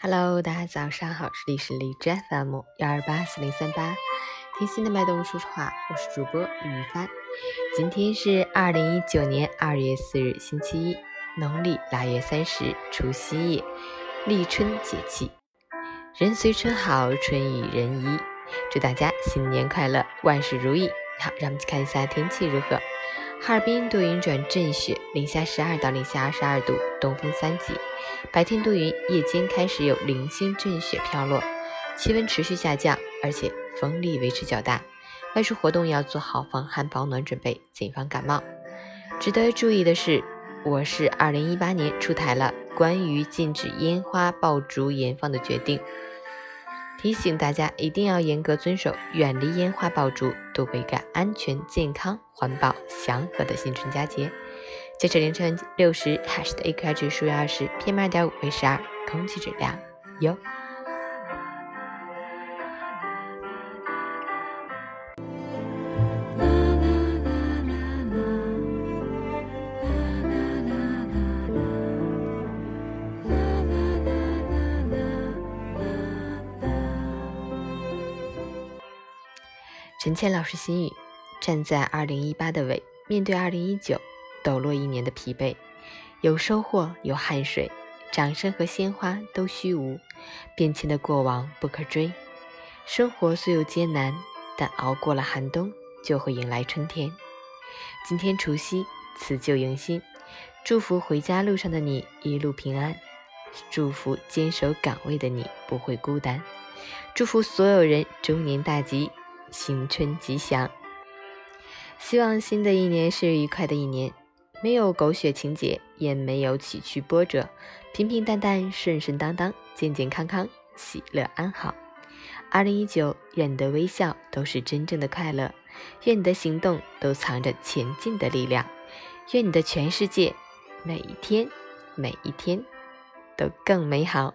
Hello，大家早上好，这里是荔枝 FM 幺二八四零三八，听心的脉动说说话，我是主播于帆。今天是二零一九年二月四日，星期一，农历腊月三十，除夕夜，立春节气，人随春好，春与人宜。祝大家新年快乐，万事如意。好，让我们去看一下天气如何。哈尔滨多云转阵雪，零下十二到零下二十二度，东风三级。白天多云，夜间开始有零星阵雪飘落，气温持续下降，而且风力维持较大。外出活动要做好防寒保暖准备，谨防感冒。值得注意的是，我市二零一八年出台了关于禁止烟花爆竹燃放的决定。提醒大家一定要严格遵守，远离烟花爆竹，度过一个安全、健康、环保、祥和的新春佳节。截止凌晨六时，海市的 AQI 指数为二十，PM 二点五为十二，空气质量优。陈倩老师心语：站在二零一八的尾，面对二零一九，抖落一年的疲惫，有收获，有汗水，掌声和鲜花都虚无，变迁的过往不可追。生活虽有艰难，但熬过了寒冬，就会迎来春天。今天除夕，辞旧迎新，祝福回家路上的你一路平安，祝福坚守岗位的你不会孤单，祝福所有人中年大吉。新春吉祥，希望新的一年是愉快的一年，没有狗血情节，也没有崎岖波折，平平淡淡，顺顺当当，健健康康，喜乐安好。二零一九，愿你的微笑都是真正的快乐，愿你的行动都藏着前进的力量，愿你的全世界每一天每一天都更美好。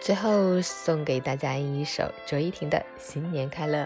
最后送给大家一首卓依婷的《新年快乐》。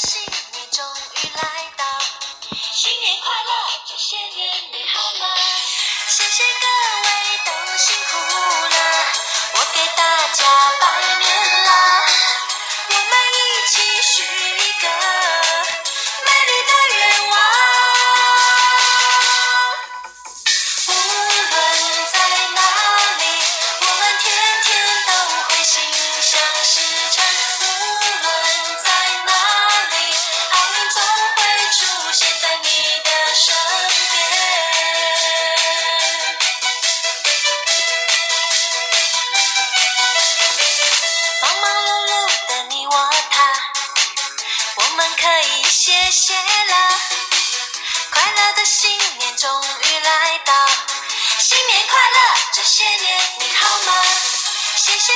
新年终于来到，新年快乐！这些年你好吗？谢谢谢谢啦，快乐的新年终于来到，新年快乐！这些年你好吗？谢谢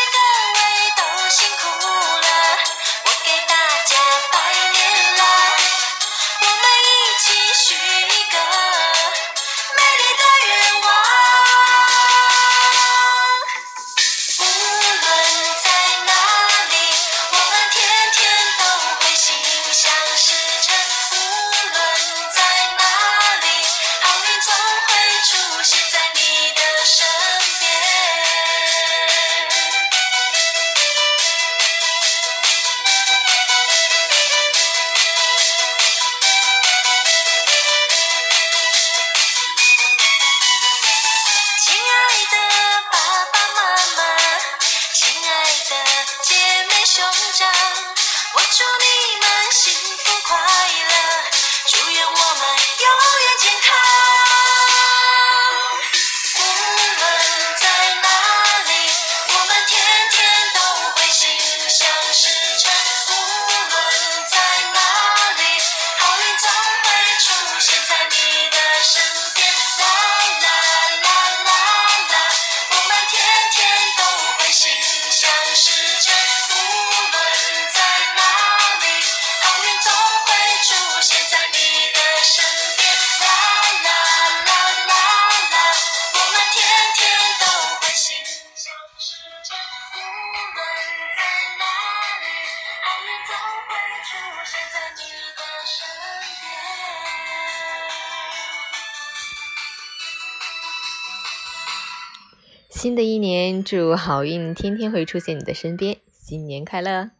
我祝新的一年，祝好运天天会出现你的身边，新年快乐！